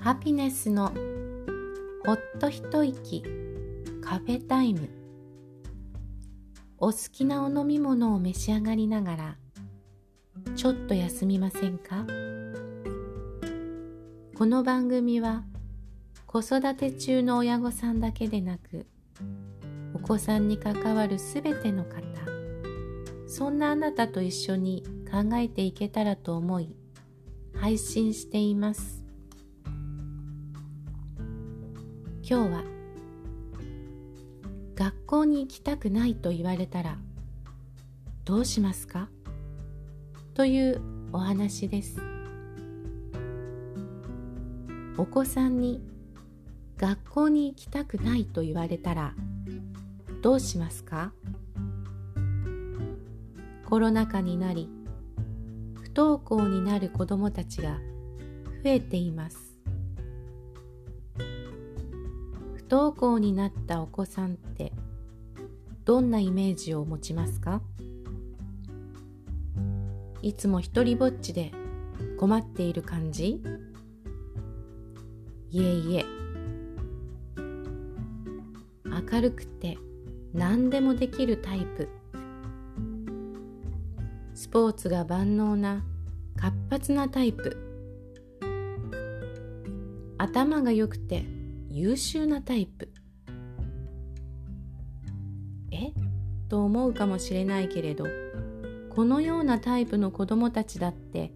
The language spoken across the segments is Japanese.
ハピネスのほっと一息カフェタイム。お好きなお飲み物を召し上がりながらちょっと休みませんか？この番組は子育て中の親御さんだけでなくお子さんに関わるすべての方そんなあなたと一緒に考えていけたらと思い配信しています。今日は学校に行きたくないと言われたらどうしますか？というお話です。お子さんに学校に行きたくないと言われたらどうしますか？コロナ禍になり不登校になる子どもたちが増えています。不登校になったお子さんってどんなイメージを持ちますか？いつも一りぼっちで困っている感じ？いえいえ。明るくて何でもできるタイプ。スポーツが万能な活発なタイプ。頭が良くて優秀なタイプ。え？と思うかもしれないけれどこのようなタイプの子どもたちだって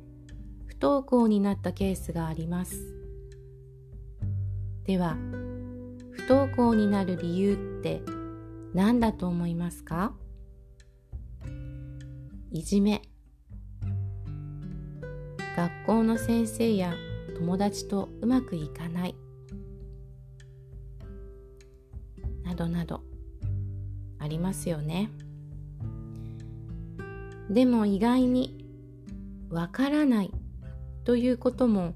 不登校になったケースがあります。では不登校になる理由って何だと思いますか？いじめ。学校の先生や友達とうまくいかない。どなどありますよね。でも意外にわからないということも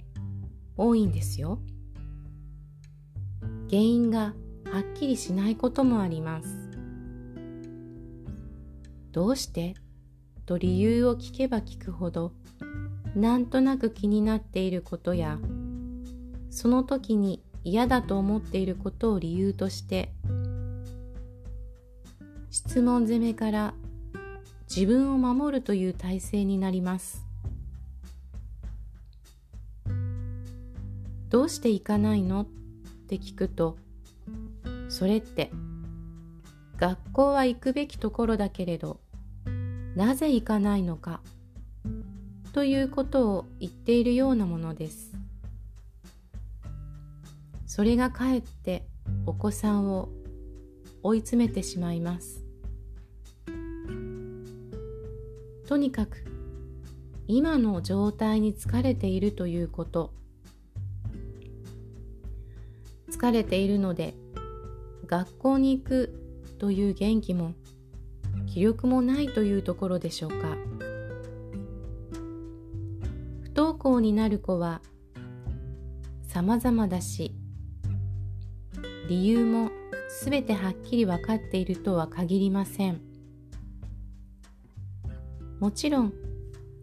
多いんですよ。原因がはっきりしないこともあります。どうして？と理由を聞けば聞くほどなんとなく気になっていることやその時に嫌だと思っていることを理由として質問攻めから自分を守るという体制になります。どうして行かないの？って聞くとそれって学校は行くべきところだけれどなぜ行かないのか？ということを言っているようなものです。それがかえってお子さんを追い詰めてしまいます。とにかく今の状態に疲れているということ。疲れているので学校に行くという元気も気力もないというところでしょうか。不登校になる子は様々だし理由もすべてはっきり分かっているとは限りません。もちろん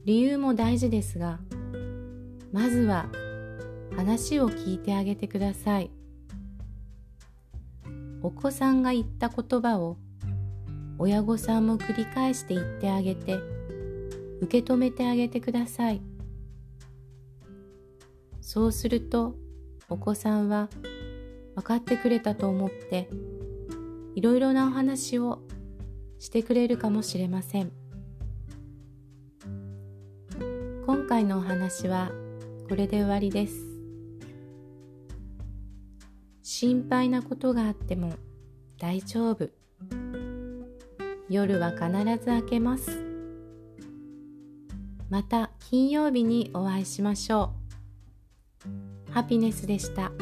理由も大事ですがまずは話を聞いてあげてください。お子さんが言った言葉を親御さんも繰り返して言ってあげて受け止めてあげてください。そうするとお子さんは分かってくれたと思っていろいろなお話をしてくれるかもしれません。回のお話はこれで終わりです。心配なことがあっても大丈夫。夜は必ず明けます。また金曜日にお会いしましょう。ハピネスでした。